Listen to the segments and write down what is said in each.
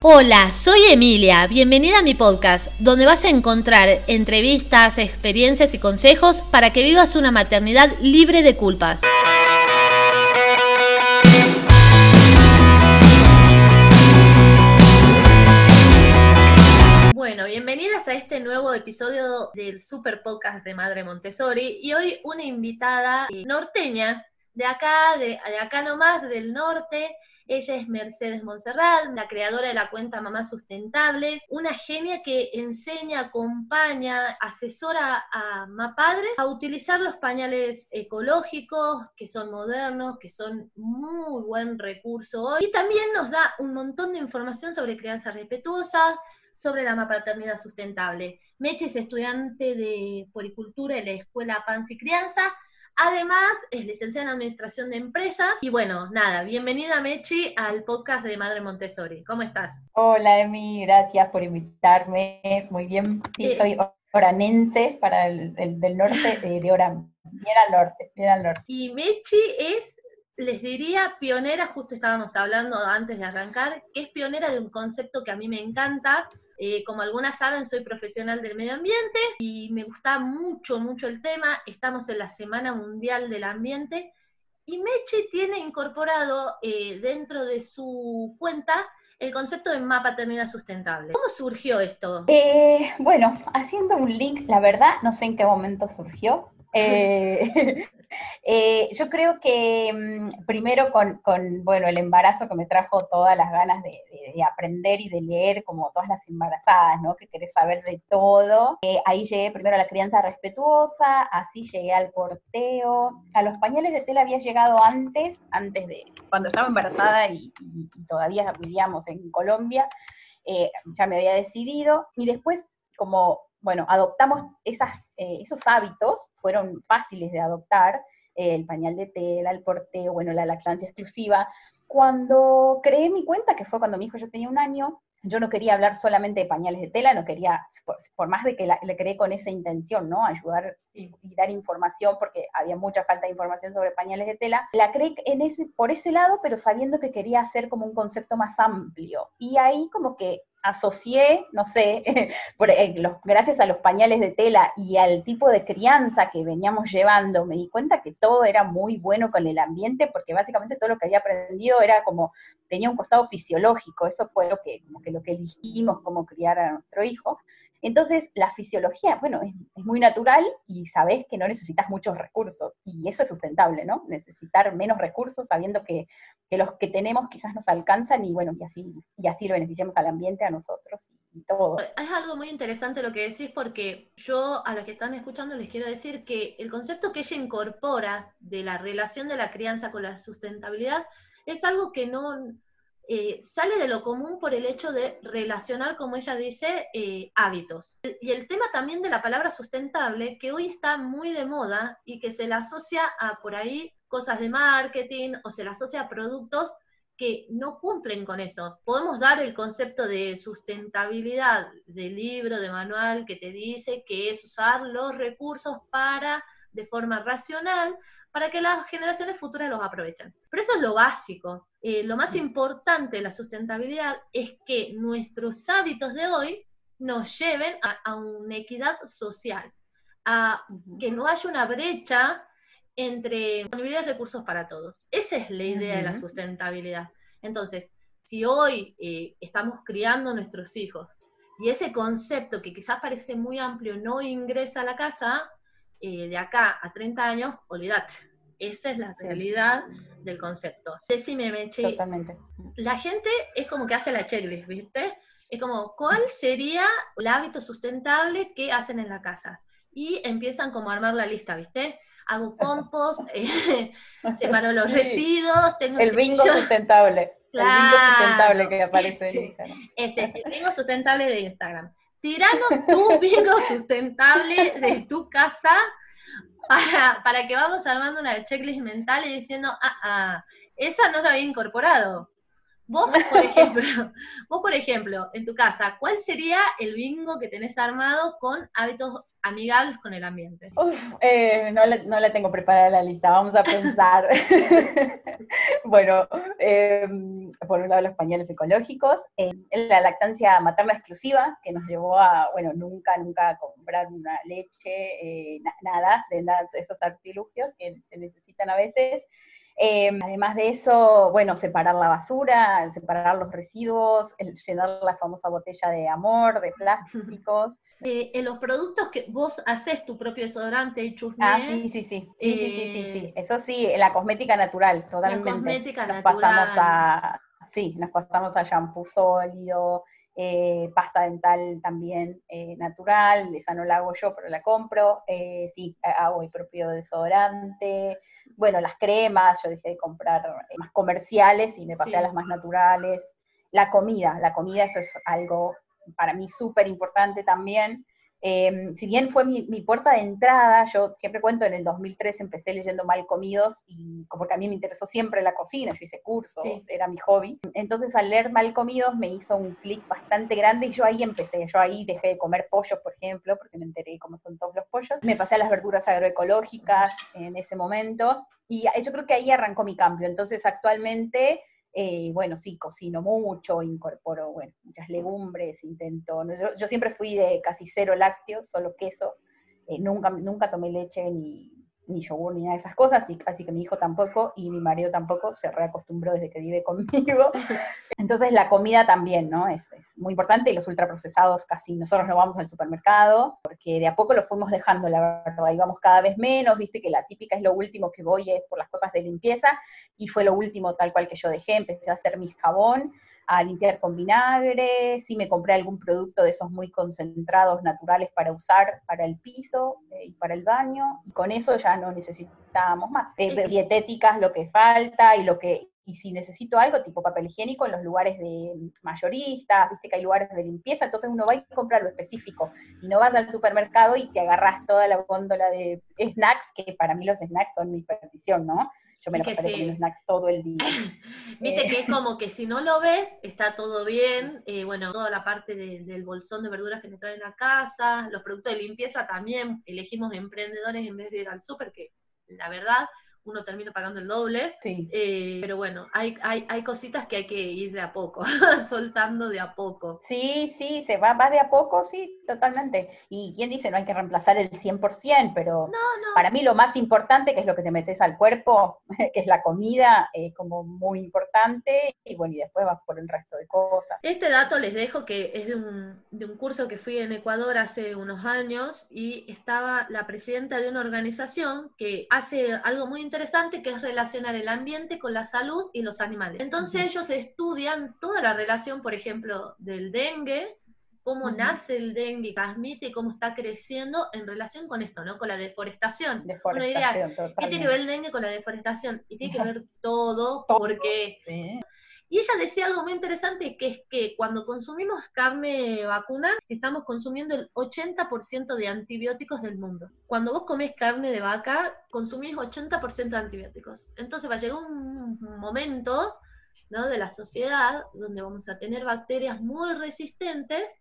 Hola, soy Emilia, bienvenida a mi podcast, donde vas a encontrar entrevistas, experiencias y consejos para que vivas una maternidad libre de culpas. Bueno, bienvenidas a este nuevo episodio del Super Podcast de Madre Montessori y hoy una invitada norteña de acá, de, de acá nomás, del norte, ella es Mercedes Monserrat, la creadora de la cuenta Mamá Sustentable, una genia que enseña, acompaña, asesora a padres a utilizar los pañales ecológicos, que son modernos, que son muy buen recurso hoy. Y también nos da un montón de información sobre crianza respetuosa, sobre la paternidad sustentable. Meche es estudiante de poricultura en la Escuela Pans y Crianza, Además, es licenciada en Administración de Empresas. Y bueno, nada, bienvenida Mechi al podcast de Madre Montessori. ¿Cómo estás? Hola Emi, gracias por invitarme. Muy bien. Sí, soy oranense para el, del norte eh, de Orán. Bien al norte, bien al norte. Y Mechi es les diría pionera, justo estábamos hablando antes de arrancar, que es pionera de un concepto que a mí me encanta, eh, como algunas saben, soy profesional del medio ambiente y me gusta mucho, mucho el tema. Estamos en la Semana Mundial del Ambiente y Meche tiene incorporado eh, dentro de su cuenta el concepto de mapa paternidad sustentable. ¿Cómo surgió esto? Eh, bueno, haciendo un link, la verdad, no sé en qué momento surgió. Eh, yo creo que mm, primero con, bueno, el embarazo que me trajo todas las ganas de, aprender y de leer, como todas las embarazadas, ¿no? Que querés saber de todo. Eh, ahí llegué primero a la crianza respetuosa, así llegué al porteo. A los pañales de tela había llegado antes, antes de cuando estaba embarazada y, todavía vivíamos en Colombia. Eh, ya me había decidido. Y después, como bueno, adoptamos esas, esos hábitos, fueron fáciles de adoptar, el pañal de tela, el porteo, bueno, la lactancia exclusiva. Cuando creé mi cuenta, que fue cuando mi hijo ya tenía un año, yo no quería hablar solamente de pañales de tela, no quería, por, más de que le creé con esa intención, ¿no? Ayudar y, dar información, porque había mucha falta de información sobre pañales de tela, la creé en ese, por ese lado, pero sabiendo que quería hacer como un concepto más amplio. Y ahí como que asocié, no sé, eh, gracias a los pañales de tela y al tipo de crianza que veníamos llevando, me di cuenta que todo era muy bueno con el ambiente, porque básicamente todo lo que había aprendido era como, tenía un costado fisiológico, eso fue lo que, como que lo que elegimos como criar a nuestro hijo. Entonces, la fisiología, bueno, es, muy natural y sabes que no necesitas muchos recursos. Y eso es sustentable, ¿no? Necesitar menos recursos sabiendo que, los que tenemos quizás nos alcanzan y bueno, y así, y así lo beneficiamos al ambiente, a nosotros y, todo. Es algo muy interesante lo que decís porque yo a los que están escuchando les quiero decir que el concepto que ella incorpora de la relación de la crianza con la sustentabilidad es algo que no, eh, sale de lo común por el hecho de relacionar, como ella dice, eh, hábitos. Y el tema también de la palabra sustentable, que hoy está muy de moda y que se le asocia a por ahí cosas de marketing o se le asocia a productos que no cumplen con eso. Podemos dar el concepto de sustentabilidad del libro, de manual, que te dice que es usar los recursos para, de forma racional, para que las generaciones futuras los aprovechen. Pero eso es lo básico. Eh, lo más importante de la sustentabilidad es que nuestros hábitos de hoy nos lleven a, una equidad social, a que no haya una brecha entre disponibilidad de recursos para todos. Esa es la idea de la sustentabilidad. Entonces, si hoy eh, estamos criando a nuestros hijos y ese concepto que quizás parece muy amplio no ingresa a la casa, eh, de acá a 30 años, olvídate. Esa es la realidad del concepto. Decime, Mechi. Totalmente. La gente es como que hace la checklist, ¿viste? Es como, ¿cuál sería el hábito sustentable que hacen en la casa? Y empiezan como a armar la lista, ¿viste? Hago compost, eh, separo los residuos, tengo... El bingo sustentable. El bingo sustentable que aparece en Instagram. Ese, el bingo sustentable de Instagram. Tiranos tu bingo sustentable de tu casa para, que vamos armando una checklist mental y diciendo, ah, ah, esa no la había incorporado. Vos, por ejemplo, vos, por ejemplo, en tu casa, ¿cuál sería el bingo que tenés armado con hábitos amigables con el ambiente? Eh, no, la, tengo preparada la lista, vamos a pensar. bueno, em, por un lado los pañales ecológicos, eh, la lactancia materna exclusiva, que nos llevó a, bueno, nunca, nunca comprar una leche, eh, nada, de, nada de esos artilugios que se necesitan a veces. Em, además de eso, bueno, separar la basura, separar los residuos, llenar la famosa botella de amor, de plásticos. Eh, en los productos que vos haces tu propio desodorante y chusme. Ah, sí, sí, sí. Sí, sí, sí, sí, sí. Eso sí, la cosmética natural, totalmente. La cosmética nos Pasamos a, sí, nos pasamos a shampoo sólido, eh, pasta dental también eh, natural, esa no la hago yo, pero la compro, eh, sí, hago mi propio desodorante, bueno, las cremas, yo dejé de comprar más comerciales y me pasé a las más naturales, la comida, la comida eso es algo para mí súper importante también, Em, si bien fue mi, puerta de entrada, yo siempre cuento, en el 2003 empecé leyendo Mal Comidos, y porque a mí me interesó siempre la cocina, yo hice cursos, era mi hobby. Entonces al leer Mal Comidos me hizo un clic bastante grande y yo ahí empecé, yo ahí dejé de comer pollos, por ejemplo, porque me enteré cómo son todos los pollos. Me pasé a las verduras agroecológicas en ese momento y yo creo que ahí arrancó mi cambio. Entonces actualmente eh, bueno, sí, cocino mucho, incorporo, bueno, muchas legumbres, intento, yo, siempre fui de casi cero lácteos, solo queso, eh, nunca, nunca tomé leche ni, ni yogur ni nada de esas cosas, y casi que mi hijo tampoco y mi marido tampoco, se reacostumbró desde que vive conmigo. Entonces la comida también, ¿no? Es, muy importante y los ultraprocesados casi nosotros no vamos al supermercado, porque de a poco lo fuimos dejando, la verdad, íbamos cada vez menos, viste que la típica es lo último que voy es por las cosas de limpieza, y fue lo último tal cual que yo dejé, empecé a hacer mi jabón, a limpiar con vinagre, si me compré algún producto de esos muy concentrados, naturales para usar para el piso eh, y para el baño, y con eso ya no necesitábamos más. Eh, dietéticas, lo que falta y lo que y si necesito algo tipo papel higiénico en los lugares de mayoristas, viste que hay lugares de limpieza, entonces uno va y compra lo específico y no vas al supermercado y te agarras toda la góndola de snacks, que para mí los snacks son mi perdición, ¿no? Yo me lo pasé comiendo snacks todo el día. Viste que es eh. como que si no lo ves, está todo bien. Eh, bueno, toda la parte del bolsón de verduras que nos traen a casa, los productos de limpieza también elegimos emprendedores en vez de ir al súper, que la verdad uno termina pagando el doble. Sí. Eh, pero bueno, hay, hay, hay, cositas que hay que ir de a poco, soltando de a poco. Sí, sí, se va, va de a poco, sí, totalmente. Y quién dice, no hay que reemplazar el 100%, pero para mí lo más importante, que es lo que te metes al cuerpo, que es la comida, es como muy importante, y bueno, y después vas por el resto de cosas. Este dato les dejo que es de un, de un curso que fui en Ecuador hace unos años y estaba la presidenta de una organización que hace algo muy interesante interesante que es relacionar el ambiente con la salud y los animales. Entonces ellos estudian toda la relación, por ejemplo, del dengue, cómo nace el dengue, transmite y cómo está creciendo en relación con esto, ¿no? Con la deforestación. Deforestación, ¿qué tiene que ver el dengue con la deforestación? Y tiene que ver todo, porque y ella decía algo muy interesante, que es que cuando consumimos carne vacuna, estamos consumiendo el 80% de antibióticos del mundo. Cuando vos comés carne de vaca, consumís 80% de antibióticos. Entonces va a llegar un momento ¿no? de la sociedad donde vamos a tener bacterias muy resistentes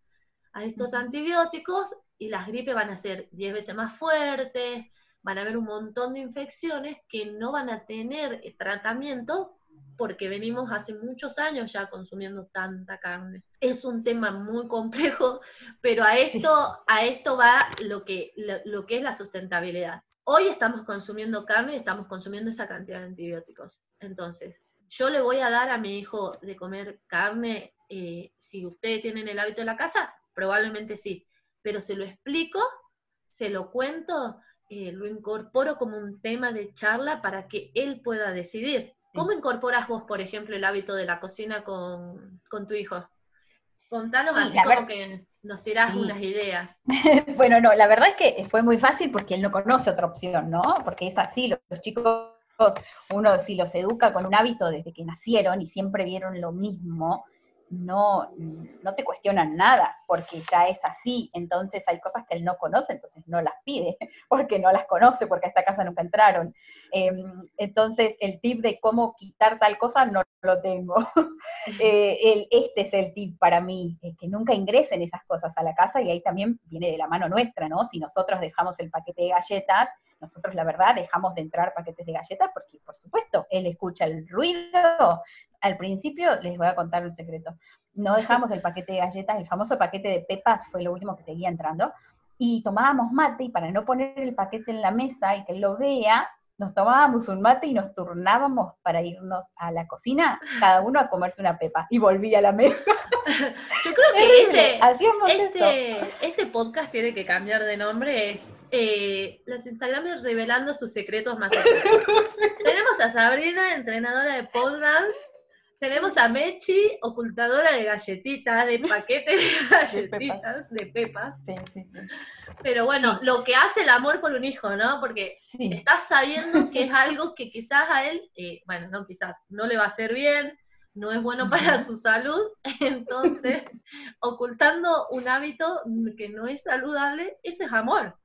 a estos antibióticos y las gripes van a ser 10 veces más fuertes, van a haber un montón de infecciones que no van a tener tratamiento porque venimos hace muchos años ya consumiendo tanta carne. Es un tema muy complejo, pero a esto, a esto va lo que, lo, que es la sustentabilidad. Hoy estamos consumiendo carne y estamos consumiendo esa cantidad de antibióticos. Entonces, yo le voy a dar a mi hijo de comer carne, eh, si ustedes tienen el hábito de la casa, probablemente sí, pero se lo explico, se lo cuento, eh, lo incorporo como un tema de charla para que él pueda decidir. ¿Cómo incorporas vos, por ejemplo, el hábito de la cocina con, tu hijo? Contanos así como que nos tirás unas ideas. bueno, no, la verdad es que fue muy fácil porque él no conoce otra opción, ¿no? Porque es así, los, chicos, uno si los educa con un hábito desde que nacieron y siempre vieron lo mismo, no, no te cuestionan nada, porque ya es así, entonces hay cosas que él no conoce, entonces no las pide, porque no las conoce, porque a esta casa nunca entraron. Em, entonces el tip de cómo quitar tal cosa no lo tengo. Eh, este es el tip para mí, eh, que nunca ingresen esas cosas a la casa y ahí también viene de la mano nuestra, ¿no? Si nosotros dejamos el paquete de galletas, nosotros la verdad dejamos de entrar paquetes de galletas porque por supuesto él escucha el ruido, al principio, les voy a contar un secreto, no dejamos el paquete de galletas, el famoso paquete de pepas fue lo último que seguía entrando, y tomábamos mate, y para no poner el paquete en la mesa y que él lo vea, nos tomábamos un mate y nos turnábamos para irnos a la cocina, cada uno a comerse una pepa, y volví a la mesa. Yo creo que este, este, este, podcast tiene que cambiar de nombre, es eh, los Instagramers revelando sus secretos más. Tenemos a Sabrina, entrenadora de pole dance, tenemos a Mechi, ocultadora de galletitas, de paquetes de galletitas, de pepas. Sí, sí, sí. Pero bueno, lo que hace el amor por un hijo, ¿no? Porque estás sabiendo que es algo que quizás a él, eh, bueno, no quizás, no le va a hacer bien, no es bueno para su salud, entonces, ocultando un hábito que no es saludable, ese es amor.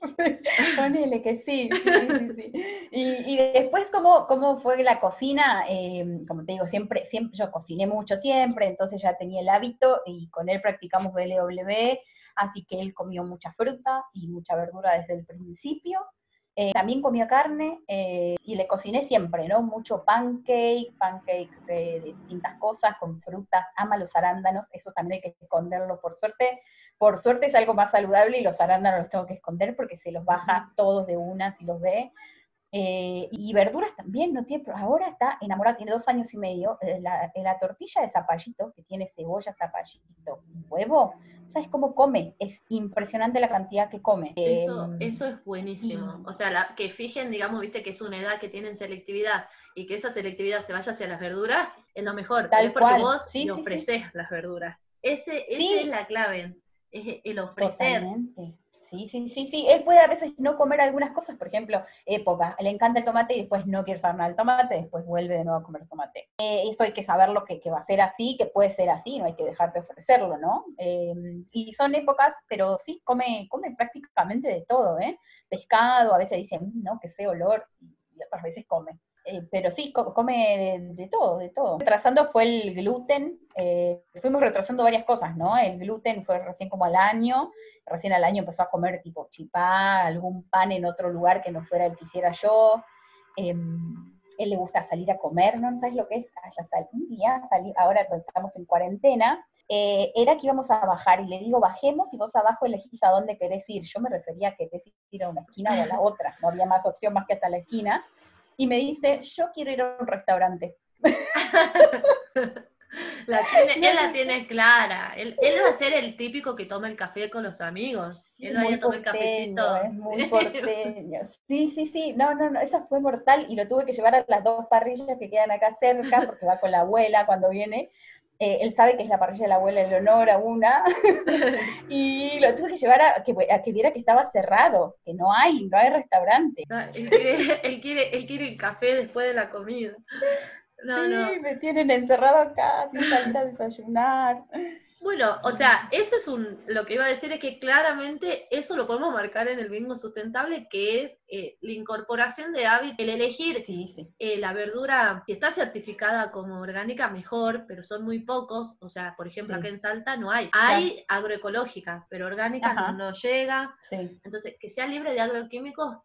Ponele que sí, sí, sí, Y, después, ¿cómo, ¿cómo, fue la cocina? Eh, como te digo, siempre, siempre, yo cociné mucho siempre, entonces ya tenía el hábito y con él practicamos BLW, así que él comió mucha fruta y mucha verdura desde el principio. Eh, también comía carne eh, y le cociné siempre, ¿no? Mucho pancake, pancake de, distintas cosas, con frutas, ama los arándanos, eso también hay que esconderlo por suerte. Por suerte es algo más saludable y los arándanos los tengo que esconder porque se los baja todos de una si los ve. Eh, y verduras también, no tiene, ahora está enamorada, tiene dos años y medio, eh, la, la, tortilla de zapallito, que tiene cebolla, zapallito, huevo, ¿sabes cómo come? Es impresionante la cantidad que come. Eso, em, eso es buenísimo. o sea, la, que fijen, digamos, viste que es una edad que tienen selectividad y que esa selectividad se vaya hacia las verduras, es lo mejor. Tal es porque vos sí, ofreces las verduras. Ese, esa es la clave, es el ofrecer. Sí, sí, sí, sí. Él puede a veces no comer algunas cosas, por ejemplo, época, le encanta el tomate y después no quiere saber nada del tomate, después vuelve de nuevo a comer tomate. Eh, eso hay que saberlo que, que va a ser así, que puede ser así, no hay que dejar de ofrecerlo, ¿no? Em, y son épocas, pero sí, come, come prácticamente de todo, ¿eh? Pescado, a veces dicen, mm, no, qué feo olor, y otras veces come. Eh, pero sí, come de, todo, de todo. Retrasando fue el gluten, eh, fuimos retrasando varias cosas, ¿no? El gluten fue recién como al año, recién al año empezó a comer tipo chipá, algún pan en otro lugar que no fuera el que hiciera yo. Em, él le gusta salir a comer, ¿no? ¿Sabes lo que es? Ah, un día, salí, ahora estamos en cuarentena, eh, era que íbamos a bajar y le digo, bajemos y vos abajo elegís a dónde querés ir. Yo me refería a que querés ir a una esquina o a la otra, no había más opción más que hasta la esquina y me dice, yo quiero ir a un restaurante. La tiene, él la tiene clara. Él, va a ser el típico que toma el café con los amigos. él va a tomar el cafecito. Es muy porteño. Sí, sí, sí. No, no, no. Esa fue mortal y lo tuve que llevar a las dos parrillas que quedan acá cerca porque va con la abuela cuando viene. Eh, él sabe que es la parrilla de la abuela Eleonora, una, y lo tuve que llevar a que, a que, viera que estaba cerrado, que no hay, no hay restaurante. él, quiere, él, quiere, él quiere el café después de la comida. No, sí, me tienen encerrado acá, sin salir a desayunar. Bueno, o sea, eso es un, lo que iba a decir es que claramente eso lo podemos marcar en el mismo sustentable, que es eh, la incorporación de hábitos, el elegir eh, la verdura, si está certificada como orgánica, mejor, pero son muy pocos, o sea, por ejemplo, acá en Salta no hay, hay agroecológica, pero orgánica no, llega, entonces, que sea libre de agroquímicos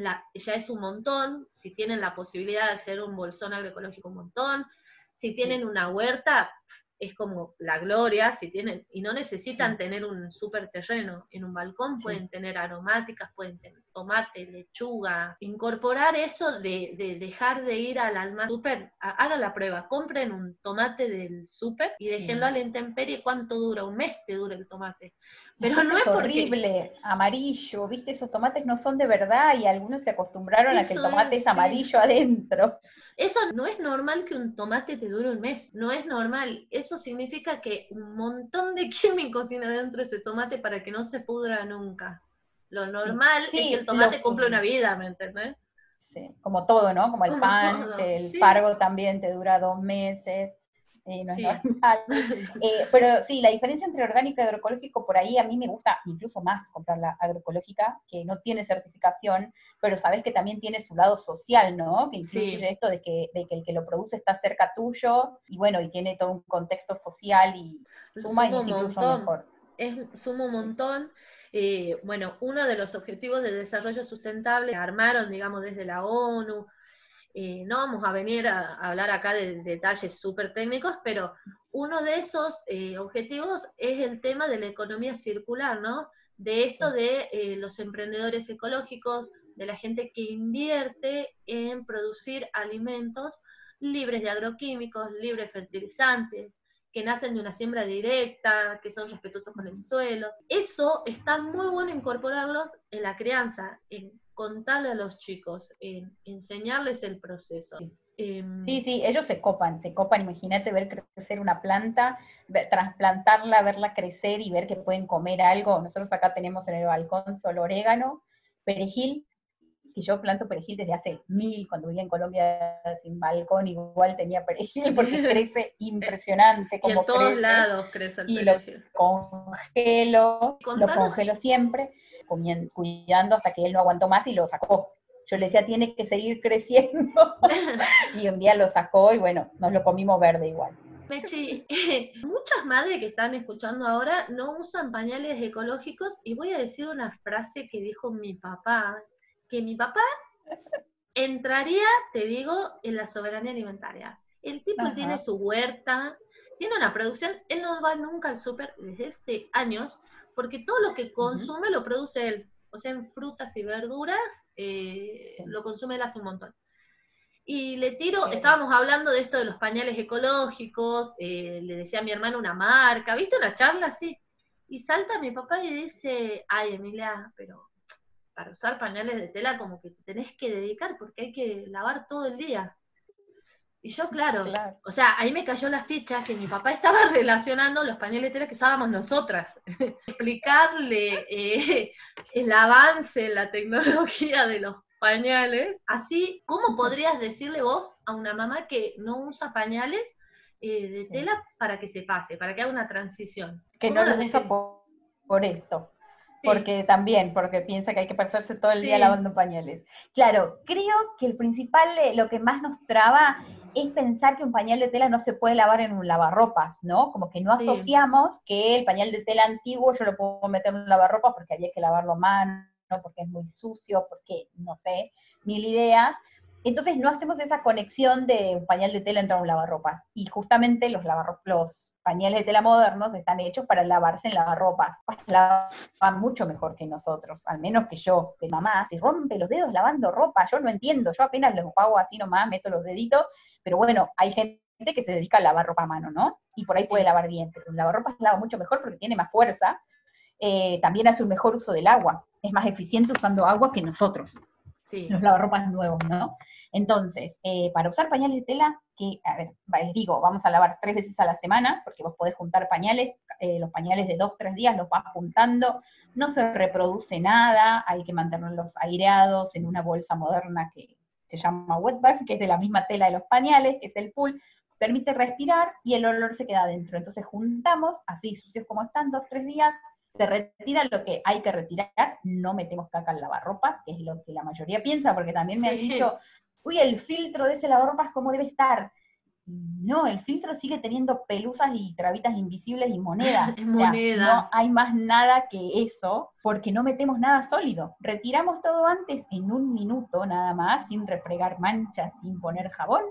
la, ya es un montón, si tienen la posibilidad de hacer un bolsón agroecológico, un montón, si tienen una huerta, es como la gloria, si tienen, y no necesitan tener un super terreno, en un balcón pueden tener aromáticas, pueden tener tomate, lechuga, incorporar eso de, dejar de ir al almacén super, hagan la prueba, compren un tomate del super y déjenlo a la intemperie, ¿cuánto dura? Un mes te dura el tomate. Pero no es, horrible, amarillo, viste, esos tomates no son de verdad y algunos se acostumbraron a que el tomate es, amarillo adentro. Eso no es normal que un tomate te dure un mes, no es normal. Eso significa que un montón de químicos tiene dentro ese tomate para que no se pudra nunca. Lo normal es que el tomate cumple una vida, ¿me entendés? Sí, como todo, ¿no? Como el pan, el pargo también te dura dos meses. Eh, no es normal. Eh, pero sí, la diferencia entre orgánico y agroecológico, por ahí a mí me gusta incluso más comprar la agroecológica, que no tiene certificación, pero sabes que también tiene su lado social, ¿no? Que incluye esto de que, de que el que lo produce está cerca tuyo, y bueno, y tiene todo un contexto social y suma, y incluso mejor. Es, suma un montón. Eh, bueno, uno de los objetivos del desarrollo sustentable armaron, digamos, desde la ONU, eh, no vamos a venir a, hablar acá de, detalles súper técnicos, pero uno de esos eh, objetivos es el tema de la economía circular, ¿no? De esto de eh, los emprendedores ecológicos, de la gente que invierte en producir alimentos libres de agroquímicos, libres de fertilizantes, que nacen de una siembra directa, que son respetuosos con el suelo. Eso está muy bueno incorporarlos en la crianza, en contarle a los chicos, enseñarles el proceso. Em, sí, sí, ellos se copan, se copan, imagínate ver crecer una planta, trasplantarla, verla crecer y ver que pueden comer algo. Nosotros acá tenemos en el balcón solo orégano, perejil, y yo planto perejil desde hace mil, cuando vivía en Colombia sin balcón, igual tenía perejil porque crece impresionante. Como y en todos lados crece el perejil. lo congelo, lo congelo siempre cuidando hasta que él no aguantó más y lo sacó. Yo le decía, tiene que seguir creciendo. y un día lo sacó y bueno, nos lo comimos verde igual. Mechi, muchas madres que están escuchando ahora no usan pañales ecológicos y voy a decir una frase que dijo mi papá, que mi papá entraría, te digo, en la soberanía alimentaria. El tipo tiene su huerta, tiene una producción, él no va nunca al súper desde hace años, porque todo lo que consume lo produce él. O sea, en frutas y verduras eh, lo consume él hace un montón. Y le tiro, estábamos hablando de esto de los pañales ecológicos, eh, le decía a mi hermano una marca, ¿viste una charla así? Y salta mi papá y dice, ay Emilia, pero para usar pañales de tela como que te tenés que dedicar porque hay que lavar todo el día. Y yo, claro, o sea, ahí me cayó la ficha que mi papá estaba relacionando los pañales de tela que usábamos nosotras. Explicarle eh, el avance en la tecnología de los pañales. Así, ¿cómo podrías decirle vos a una mamá que no usa pañales eh, de tela para que se pase, para que haga una transición? Que no lo usa por, esto. Porque también, porque piensa que hay que pasarse todo el día lavando pañales. Claro, creo que el principal, eh, lo que más nos traba es pensar que un pañal de tela no se puede lavar en un lavarropas, ¿no? Como que no asociamos que el pañal de tela antiguo yo lo puedo meter en un lavarropas porque había que lavarlo a mano, porque es muy sucio, porque, no sé, mil ideas. Entonces no hacemos esa conexión de un pañal de tela entre un lavarropas. Y justamente los, los pañales de tela modernos están hechos para lavarse en lavarropas. Lavan mucho mejor que nosotros, al menos que yo, que mamá, se rompe los dedos lavando ropa, yo no entiendo, yo apenas lo hago así nomás, meto los deditos pero bueno, hay gente que se dedica a lavar ropa a mano, ¿no? Y por ahí puede lavar bien, pero un lavarropas lava mucho mejor porque tiene más fuerza, eh, también hace un mejor uso del agua, es más eficiente usando agua que nosotros, sí. los lavarropas nuevos, ¿no? Entonces, eh, para usar pañales de tela, que, a ver, les digo, vamos a lavar tres veces a la semana, porque vos podés juntar pañales, eh, los pañales de dos, tres días los vas juntando, no se reproduce nada, hay que mantenerlos aireados en una bolsa moderna que, se llama wetback, que es de la misma tela de los pañales, que es el pool, permite respirar y el olor se queda adentro. Entonces juntamos, así sucios como están, dos, tres días, se retira lo que hay que retirar, no metemos caca al lavarropas, que es lo que la mayoría piensa, porque también me han dicho, uy, el filtro de ese lavarropas, ¿cómo debe estar? No, el filtro sigue teniendo pelusas y trabitas invisibles y monedas. no hay más nada que eso, porque no metemos nada sólido. Retiramos todo antes en un minuto nada más, sin refregar manchas, sin poner jabón,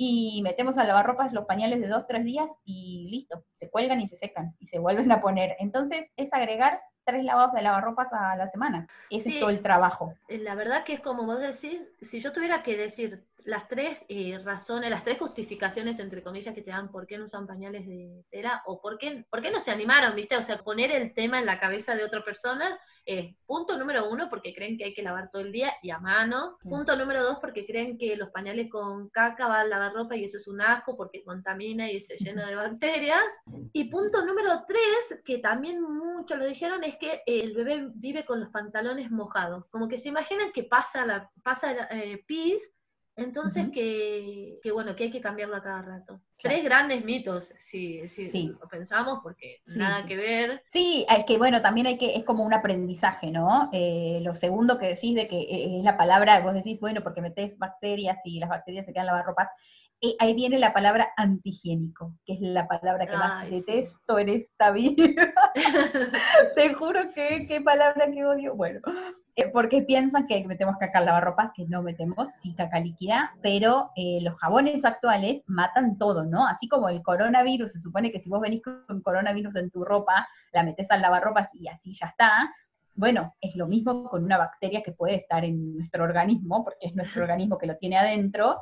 y metemos al lavarropas los pañales de dos, tres días y listo, se cuelgan y se secan y se vuelven a poner. Entonces es agregar tres lavados de lavarropas a la semana. Ese es todo el trabajo. La verdad que es como vos decís, si yo tuviera que decir las tres eh, razones, las tres justificaciones, entre comillas, que te dan por qué no usan pañales de tela o por qué, por qué no se animaron, ¿viste? O sea, poner el tema en la cabeza de otra persona es punto número uno, porque creen que hay que lavar todo el día y a mano. Punto número dos, porque creen que los pañales con caca van a lavar ropa y eso es un asco porque contamina y se llena de bacterias. Y punto número tres, que también muchos lo dijeron, es que el bebé vive con los pantalones mojados. Como que se imaginan que pasa, la, pasa eh, pis Entonces, que, bueno, que hay que cambiarlo a cada rato. Tres grandes mitos, si, sí. lo pensamos, porque nada que ver. Sí, es que bueno, también hay que, es como un aprendizaje, ¿no? Eh, lo segundo que decís de que eh, es la palabra, vos decís, bueno, porque metés bacterias y las bacterias se quedan en lavarropas, y ahí viene la palabra antihigiénico, que es la palabra que más detesto en esta vida. Te juro que qué palabra que odio. Bueno, eh, porque piensan que metemos caca al lavarropas, que no metemos, sí caca líquida, pero eh, los jabones actuales matan todo, ¿no? Así como el coronavirus, se supone que si vos venís con coronavirus en tu ropa, la metes al lavarropas y así ya está. Bueno, es lo mismo con una bacteria que puede estar en nuestro organismo, porque es nuestro organismo que lo tiene adentro,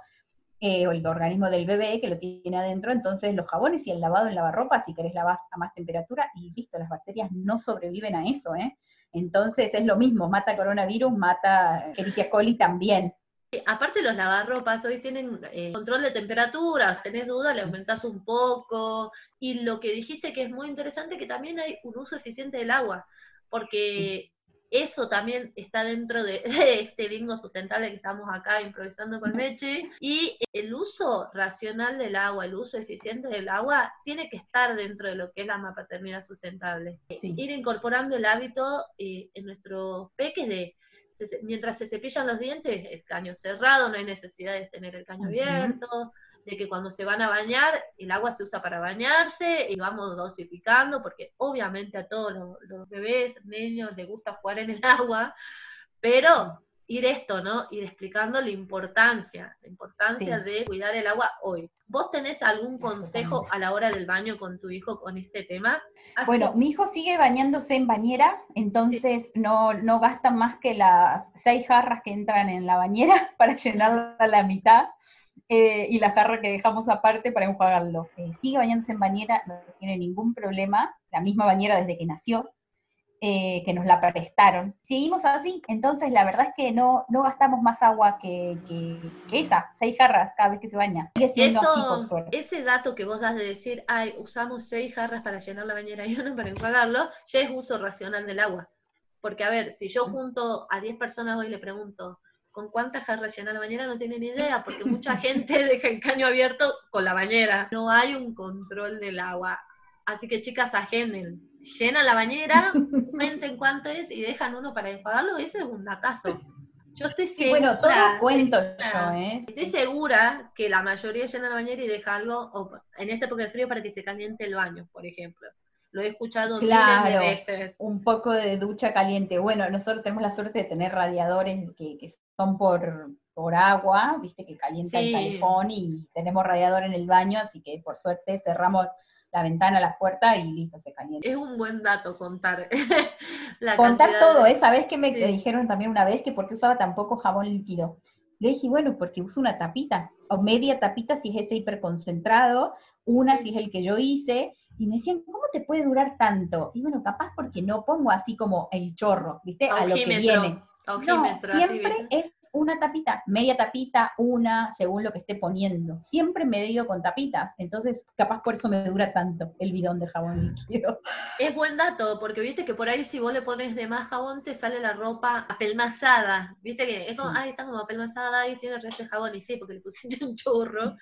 eh, o el organismo del bebé que lo tiene adentro, entonces los jabones y el lavado en lavarropa, si querés lavas a más temperatura y listo, las bacterias no sobreviven a eso, ¿eh? Entonces es lo mismo, mata coronavirus, mata Escherichia coli también. Aparte los lavarropas hoy tienen eh, control de temperaturas, tenés duda, le aumentás un poco. Y lo que dijiste que es muy interesante, que también hay un uso eficiente del agua, porque eso también está dentro de, este bingo sustentable que estamos acá improvisando con Meche. Y el uso racional del agua, el uso eficiente del agua, tiene que estar dentro de lo que es la paternidad sustentable. Ir incorporando el hábito eh, en nuestros peques de mientras se cepillan los dientes, el caño cerrado, no hay necesidad de tener el caño abierto, de que cuando se van a bañar, el agua se usa para bañarse y vamos dosificando, porque obviamente a todos los, bebés, niños les gusta jugar en el agua, pero ir esto, ¿no? Ir explicando la importancia, la importancia de cuidar el agua hoy. ¿Vos tenés algún consejo a la hora del baño con tu hijo con este tema? Bueno, mi hijo sigue bañándose en bañera, entonces no, no gasta más que las seis jarras que entran en la bañera para llenarla a la mitad. Eh, y la jarra que dejamos aparte para enjuagarlo. Eh, sigue bañándose en bañera, no tiene ningún problema, la misma bañera desde que nació, eh, que nos la prestaron. Seguimos así, entonces la verdad es que no, no gastamos más agua que, que, esa, seis jarras cada vez que se baña. Sigue siendo así por suerte. Ese dato que vos das de decir, ay, usamos seis jarras para llenar la bañera y una para enjuagarlo, ya es uso racional del agua. Porque a ver, si yo junto a 10 personas hoy le pregunto, con cuántas jarras llena la bañera no tienen idea, porque mucha gente deja el caño abierto con la bañera. No hay un control del agua. Así que chicas, agenden. Llenan la bañera, cuenten cuánto es y dejan uno para enjuagarlo. Eso es un datazo. Yo estoy segura. bueno, todo cuento yo, ¿eh? Estoy segura que la mayoría llena la bañera y deja algo, en esta época de frío, para que se caliente el baño, por ejemplo. Lo he escuchado miles de veces. Un poco de ducha caliente. Bueno, nosotros tenemos la suerte de tener radiadores que, son por, por agua, viste, que calienta el calefón y tenemos radiador en el baño, así que por suerte cerramos la ventana, la puerta y listo, se calienta. Es un buen dato contar. contar todo, ¿eh? ¿Sabés que me dijeron también una vez que por qué usaba tan poco jabón líquido? Le dije, bueno, porque uso una tapita, o media tapita si es ese hiperconcentrado, una si es el que yo hice, y me decían, ¿cómo te puede durar tanto? Y bueno, capaz porque no pongo así como el chorro, ¿viste? A lo que viene. No, siempre es una tapita, media tapita, una, según lo que esté poniendo. Siempre medio con tapitas, entonces capaz por eso me dura tanto el bidón de jabón líquido. Es buen dato, porque viste que por ahí si vos le pones de más jabón te sale la ropa apelmazada, viste que es como, ay, está como apelmazada y tiene el resto de jabón, y sí, porque le pusiste un chorro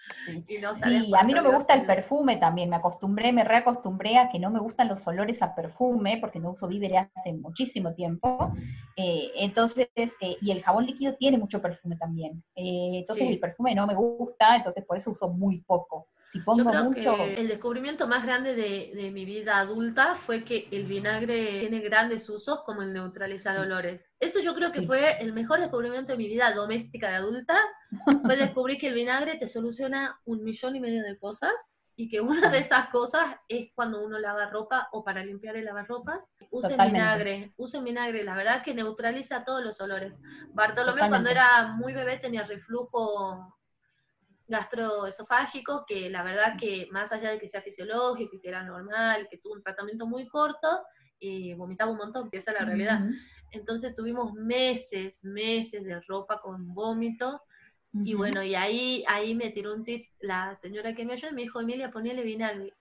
y no sale. Sí, a mí no me gusta el perfume también, me acostumbré, me reacostumbré a que no me gustan los olores a perfume, porque no uso víveres hace muchísimo tiempo, eh, entonces, eh, y el jabón líquido tiene mucho perfume también. Eh, entonces el perfume no me gusta, entonces por eso uso muy poco. Si pongo mucho... el descubrimiento más grande de, mi vida adulta fue que el vinagre tiene grandes usos como el neutralizar olores. Eso yo creo que fue el mejor descubrimiento de mi vida doméstica de adulta. Fue descubrir que el vinagre te soluciona un millón y medio de cosas y que una de esas cosas es cuando uno lava ropa o para limpiar el lavarropas, usen vinagre, usen vinagre, la verdad que neutraliza todos los olores. Bartolomé cuando era muy bebé tenía reflujo gastroesofágico, que la verdad que más allá de que sea fisiológico y que era normal, que tuvo un tratamiento muy corto, y vomitaba un montón, que esa es la realidad. Entonces tuvimos meses, meses de ropa con vómito, y bueno, y ahí, ahí me tiró un tip la señora que me ayudó y me dijo, Emilia, ponele vinagre.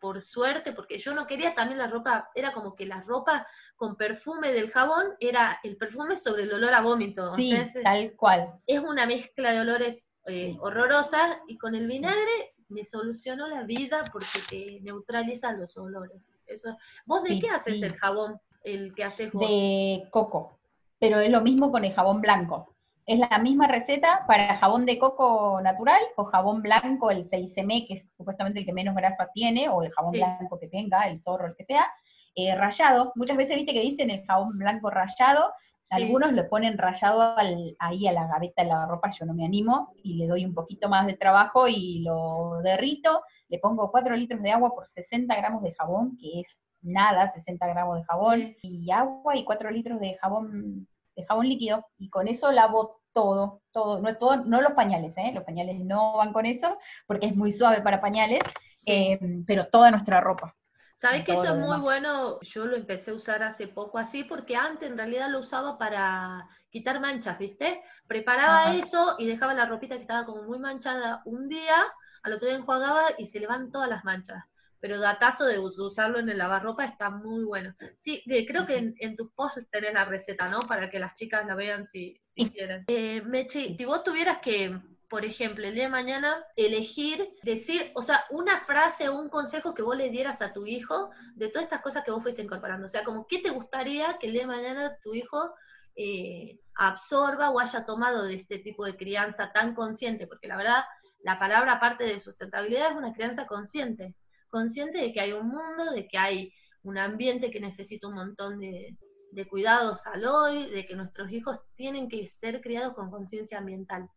Por suerte, porque yo no quería también la ropa, era como que la ropa con perfume del jabón era el perfume sobre el olor a vómito. Sí, tal cual. Es una mezcla de olores eh, horrorosas, y con el vinagre me solucionó la vida porque te neutraliza los olores. Eso. ¿Vos de qué haces el jabón, el que haces vos? De coco, pero es lo mismo con el jabón blanco. Es la misma receta para jabón de coco natural o jabón blanco, el 6M, que es supuestamente el que menos grasa tiene, o el jabón blanco que tenga, el zorro, el que sea, eh, rayado. Muchas veces viste que dicen el jabón blanco rayado, algunos lo ponen rayado ahí a la gaveta de la ropa, yo no me animo, y le doy un poquito más de trabajo y lo derrito, le pongo 4 litros de agua por 60 gramos de jabón, que es nada, 60 gramos de jabón, y agua y 4 litros de jabón, de jabón líquido, y con eso lavo todo, todo, no, todo, no los pañales, ¿eh? los pañales no van con eso, porque es muy suave para pañales, eh, pero toda nuestra ropa. Sabes que eso es muy bueno, yo lo empecé a usar hace poco así, porque antes en realidad lo usaba para quitar manchas, ¿viste? Preparaba eso y dejaba la ropita que estaba como muy manchada un día, al otro día enjuagaba y se le van todas las manchas. Pero datazo de usarlo en el lavarropa está muy bueno. Sí, creo que en, tus posts tenés la receta, ¿no? Para que las chicas la vean si, si quieren. Eh, Mechi, si vos tuvieras que por ejemplo, el día de mañana, elegir, decir, o sea, una frase o un consejo que vos le dieras a tu hijo de todas estas cosas que vos fuiste incorporando. O sea, como, ¿qué te gustaría que el día de mañana tu hijo eh, absorba o haya tomado de este tipo de crianza tan consciente? Porque la verdad, la palabra aparte de sustentabilidad es una crianza consciente. Consciente de que hay un mundo, de que hay un ambiente que necesita un montón de, de cuidados al hoy, de que nuestros hijos tienen que ser criados con conciencia ambiental.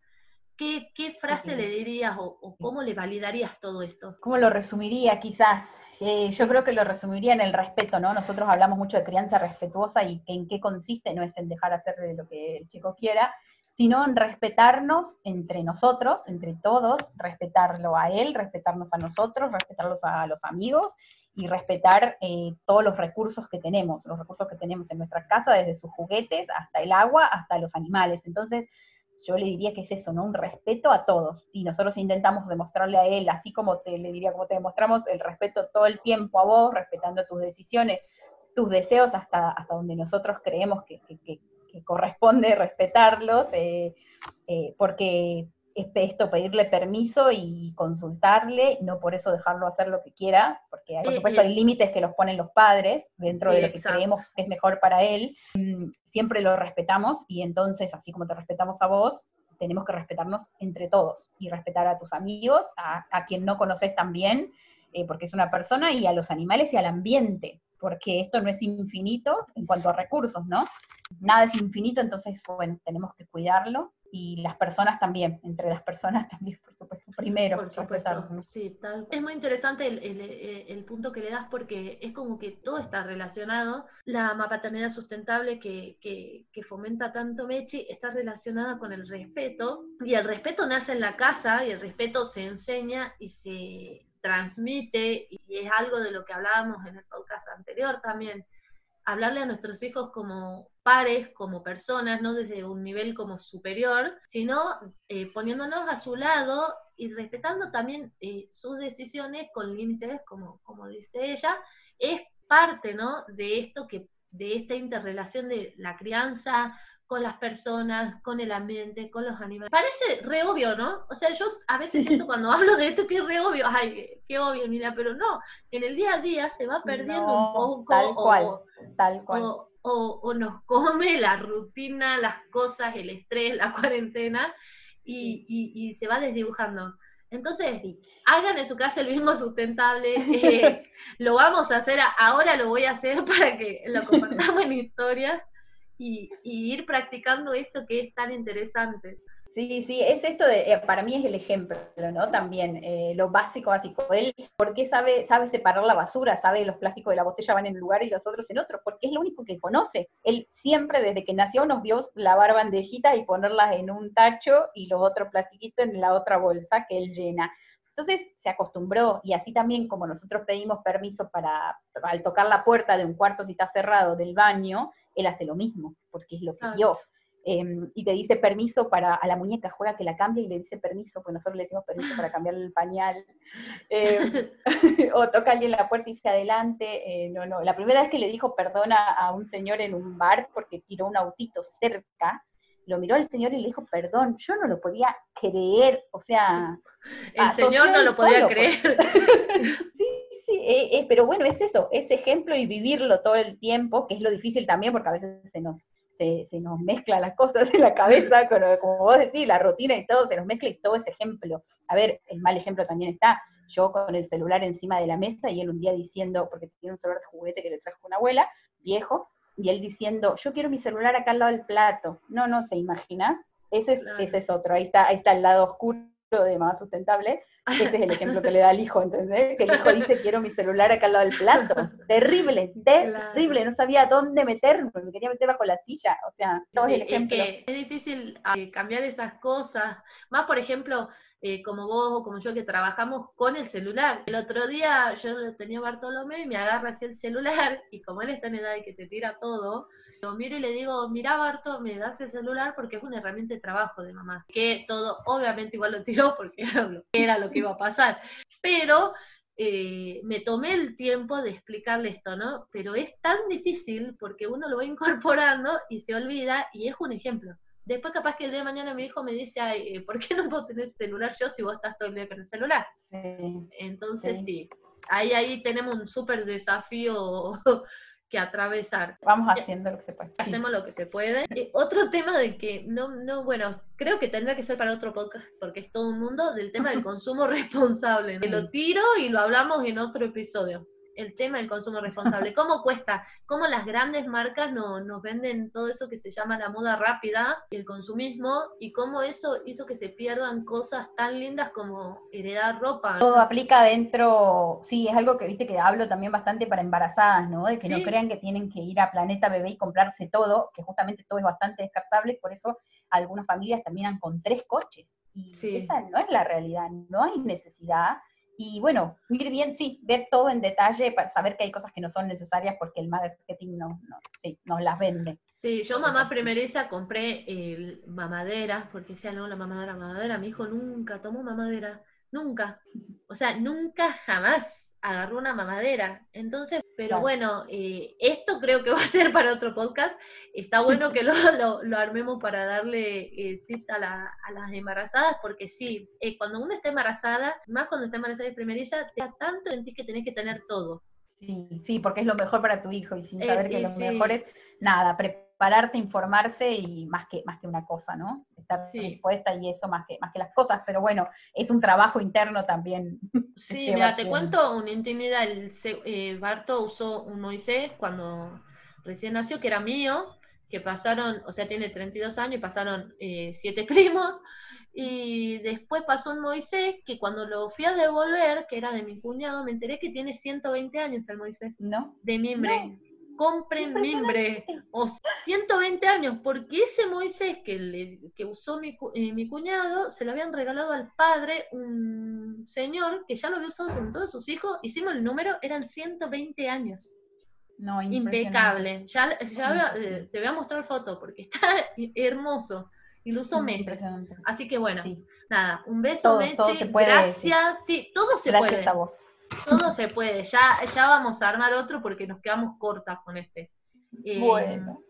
¿Qué, frase le dirías o, cómo le validarías todo esto? ¿Cómo lo resumiría quizás? Eh, yo creo que lo resumiría en el respeto, ¿no? Nosotros hablamos mucho de crianza respetuosa y en qué consiste, no es en dejar hacer lo que el chico quiera, sino en respetarnos entre nosotros, entre todos, respetarlo a él, respetarnos a nosotros, respetarlos a los amigos y respetar eh, todos los recursos que tenemos, los recursos que tenemos en nuestra casa, desde sus juguetes hasta el agua, hasta los animales. Entonces, yo le diría que es eso, ¿no? Un respeto a todos. Y nosotros intentamos demostrarle a él, así como te le diría, como te demostramos el respeto todo el tiempo a vos, respetando tus decisiones, tus deseos, hasta, hasta donde nosotros creemos que, corresponde respetarlos, eh, eh, porque es esto, pedirle permiso y consultarle, no por eso dejarlo hacer lo que quiera, porque por supuesto hay límites que los ponen los padres dentro de lo que creemos que es mejor para él. Mm, siempre lo respetamos y entonces, así como te respetamos a vos, tenemos que respetarnos entre todos y respetar a tus amigos, a, quien no conoces también, eh, porque es una persona, y a los animales y al ambiente, porque esto no es infinito en cuanto a recursos, ¿no? Nada es infinito, entonces, bueno, tenemos que cuidarlo y las personas también, entre las personas también, por supuesto, primero. Por supuesto, sí, tal. Es muy interesante el, punto que le das porque es como que todo está relacionado. La paternidad sustentable que, que, fomenta tanto Mechi está relacionada con el respeto y el respeto nace en la casa y el respeto se enseña y se transmite y es algo de lo que hablábamos en el podcast anterior también hablarle a nuestros hijos como pares, como personas, no desde un nivel como superior, sino eh, poniéndonos a su lado y respetando también eh, sus decisiones con límites, como, como dice ella, es parte, ¿no? De esto que, de esta interrelación de la crianza con las personas, con el ambiente, con los animales. Parece re obvio, ¿no? O sea, yo a veces siento cuando hablo de esto que es re obvio, ay, qué obvio, mira, pero no, en el día a día se va perdiendo un poco. Tal cual, tal cual. O, nos come la rutina, las cosas, el estrés, la cuarentena, y, se va desdibujando. Entonces, hagan en su casa el mismo sustentable. Eh, lo vamos a hacer, ahora lo voy a hacer para que lo compartamos en historias y, ir practicando esto que es tan interesante. Sí, sí, es esto de, eh, para mí es el ejemplo, ¿no? También, eh, lo básico, básico. Él, ¿por qué sabe, sabe separar la basura? Sabe los plásticos de la botella van en un lugar y los otros en otro, porque es lo único que conoce. Él siempre, desde que nació, nos vio lavar bandejitas y ponerlas en un tacho y los otros plastiquitos en la otra bolsa que él llena. Entonces se acostumbró y así también como nosotros pedimos permiso para, al tocar la puerta de un cuarto si está cerrado del baño, él hace lo mismo, porque es lo que vio. Em, y te dice permiso para, a la muñeca juega que la cambie y le dice permiso, pues nosotros le decimos permiso para cambiar el pañal. Em, o toca alguien la puerta y dice adelante. Eh, no, no. La primera vez que le dijo perdona a un señor en un bar porque tiró un autito cerca, lo miró al señor y le dijo, perdón, yo no lo podía creer, o sea... El señor no lo podía creer. sí, eh, eh, pero bueno, es eso, ese ejemplo y vivirlo todo el tiempo, que es lo difícil también porque a veces se nos, se, nos mezclan las cosas en la cabeza, con, como vos decís, la rutina y todo, se nos mezcla y todo ese ejemplo. A ver, el mal ejemplo también está, yo con el celular encima de la mesa y él un día diciendo, porque tiene un celular de juguete que le trajo una abuela, viejo, y él diciendo, yo quiero mi celular acá al lado del plato. No, no, ¿te imaginas? Ese es, ese es otro, ahí está, ahí está el lado oscuro de más sustentable, ese es el ejemplo que le da al hijo, ¿entendés? Que el hijo dice, quiero mi celular acá al lado del plato. Terrible, terrible, no sabía dónde meterme, me quería meter bajo la silla, o sea, todo el ejemplo. Es, es difícil eh, cambiar esas cosas, más por ejemplo, eh, como vos o como yo que trabajamos con el celular. El otro día yo lo tenía Bartolomé y me agarra así el celular y como él está en edad de que te tira todo, lo miro y le digo, mira Barto, me das el celular porque es una herramienta de trabajo de mamá. Que todo, obviamente igual lo tiró porque era lo, que iba a pasar. Pero eh, me tomé el tiempo de explicarle esto, ¿no? Pero es tan difícil porque uno lo va incorporando y se olvida y es un ejemplo. Después capaz que el día de mañana mi hijo me dice, Ay, eh, ¿por qué no puedo tener celular yo si vos estás todo el día con el celular? Entonces sí. ahí, ahí tenemos un súper desafío que atravesar. Vamos haciendo lo que se puede. Hacemos lo que se puede. Eh, otro tema de que no, no, bueno, creo que tendrá que ser para otro podcast porque es todo un mundo del tema del consumo responsable. Lo tiro y lo hablamos en otro episodio el tema del consumo responsable. ¿Cómo cuesta? ¿Cómo las grandes marcas no, nos venden todo eso que se llama la moda rápida, el consumismo, y cómo eso hizo que se pierdan cosas tan lindas como heredar ropa? Todo aplica dentro, sí, es algo que viste que hablo también bastante para embarazadas, ¿no? De que no crean que tienen que ir a Planeta Bebé y comprarse todo, que justamente todo es bastante descartable, por eso algunas familias terminan con tres coches. Y esa no es la realidad, no hay necesidad y bueno, ir bien, sí, ver todo en detalle para saber que hay cosas que no son necesarias porque el marketing no, no sí, nos las vende. Sí, yo mamá primeriza compré el mamadera, porque decía, no, la mamadera, mamadera, mi hijo nunca tomó mamadera, nunca. O sea, nunca jamás agarró una mamadera. Entonces, pero bueno, eh, esto creo que va a ser para otro podcast. Está bueno que lo, lo, armemos para darle eh, tips a, las embarazadas, porque sí, eh, cuando uno está embarazada, más cuando está embarazada y primeriza, te da tanto sentís que tenés que tener todo. Sí, sí, porque es lo mejor para tu hijo y sin saber que lo mejor es nada, prepararte, informarse y más que, más que una cosa, ¿no? Estar dispuesta y eso más que, más que las cosas, pero bueno, es un trabajo interno también. Sí, mira, te cuento una intimidad, el, eh, Barto usó un Moisés cuando recién nació, que era mío, que pasaron, o sea, tiene 32 años y pasaron eh, siete primos, y después pasó un Moisés que cuando lo fui a devolver, que era de mi cuñado, me enteré que tiene 120 años el Moisés. No. De mimbre. Compren mimbre. O 120 años, porque ese Moisés que, le, que usó mi, eh, mi cuñado, se lo habían regalado al padre, un señor que ya lo había usado con todos sus hijos. Hicimos el número, eran 120 años. No, impecable. Ya, ya eh, te voy a mostrar foto porque está hermoso y lo usó meses. Así que bueno, nada, un beso, Meche, se puede, gracias, sí. todo se puede. Gracias a vos. Todo se puede, ya, ya vamos a armar otro porque nos quedamos cortas con este. Eh, bueno.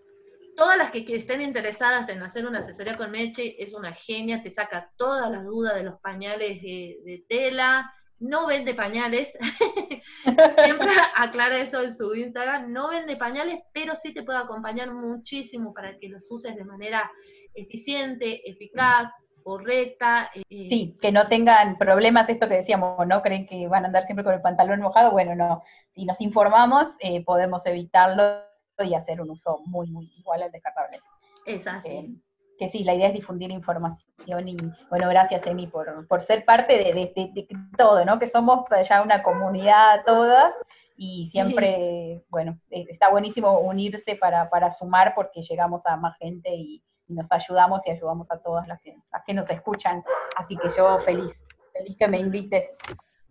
Todas las que, estén interesadas en hacer una asesoría con Meche, es una genia, te saca todas las dudas de los pañales de, tela, no vende pañales, siempre aclara eso en su Instagram, no vende pañales, pero sí te puede acompañar muchísimo para que los uses de manera eficiente, eficaz, correcta. Eh, sí, que no tengan problemas, esto que decíamos, ¿no? Creen que van a andar siempre con el pantalón mojado. Bueno, no. Si nos informamos, eh, podemos evitarlo y hacer un uso muy, muy igual al descartable. Es así. Eh, que sí, la idea es difundir información y, bueno, gracias, Emi, por, por ser parte de, de, todo, ¿no? Que somos ya una comunidad todas y siempre, bueno, está buenísimo unirse para, para sumar porque llegamos a más gente y, y nos ayudamos y ayudamos a todas las que, las que nos escuchan. Así que yo feliz, feliz que me invites.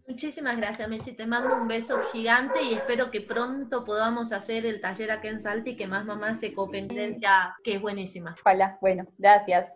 Muchísimas gracias, Mechi. Te mando un beso gigante y espero que pronto podamos hacer el taller aquí en Salta y que más mamás se copen, que es buenísima. Ojalá, bueno, gracias.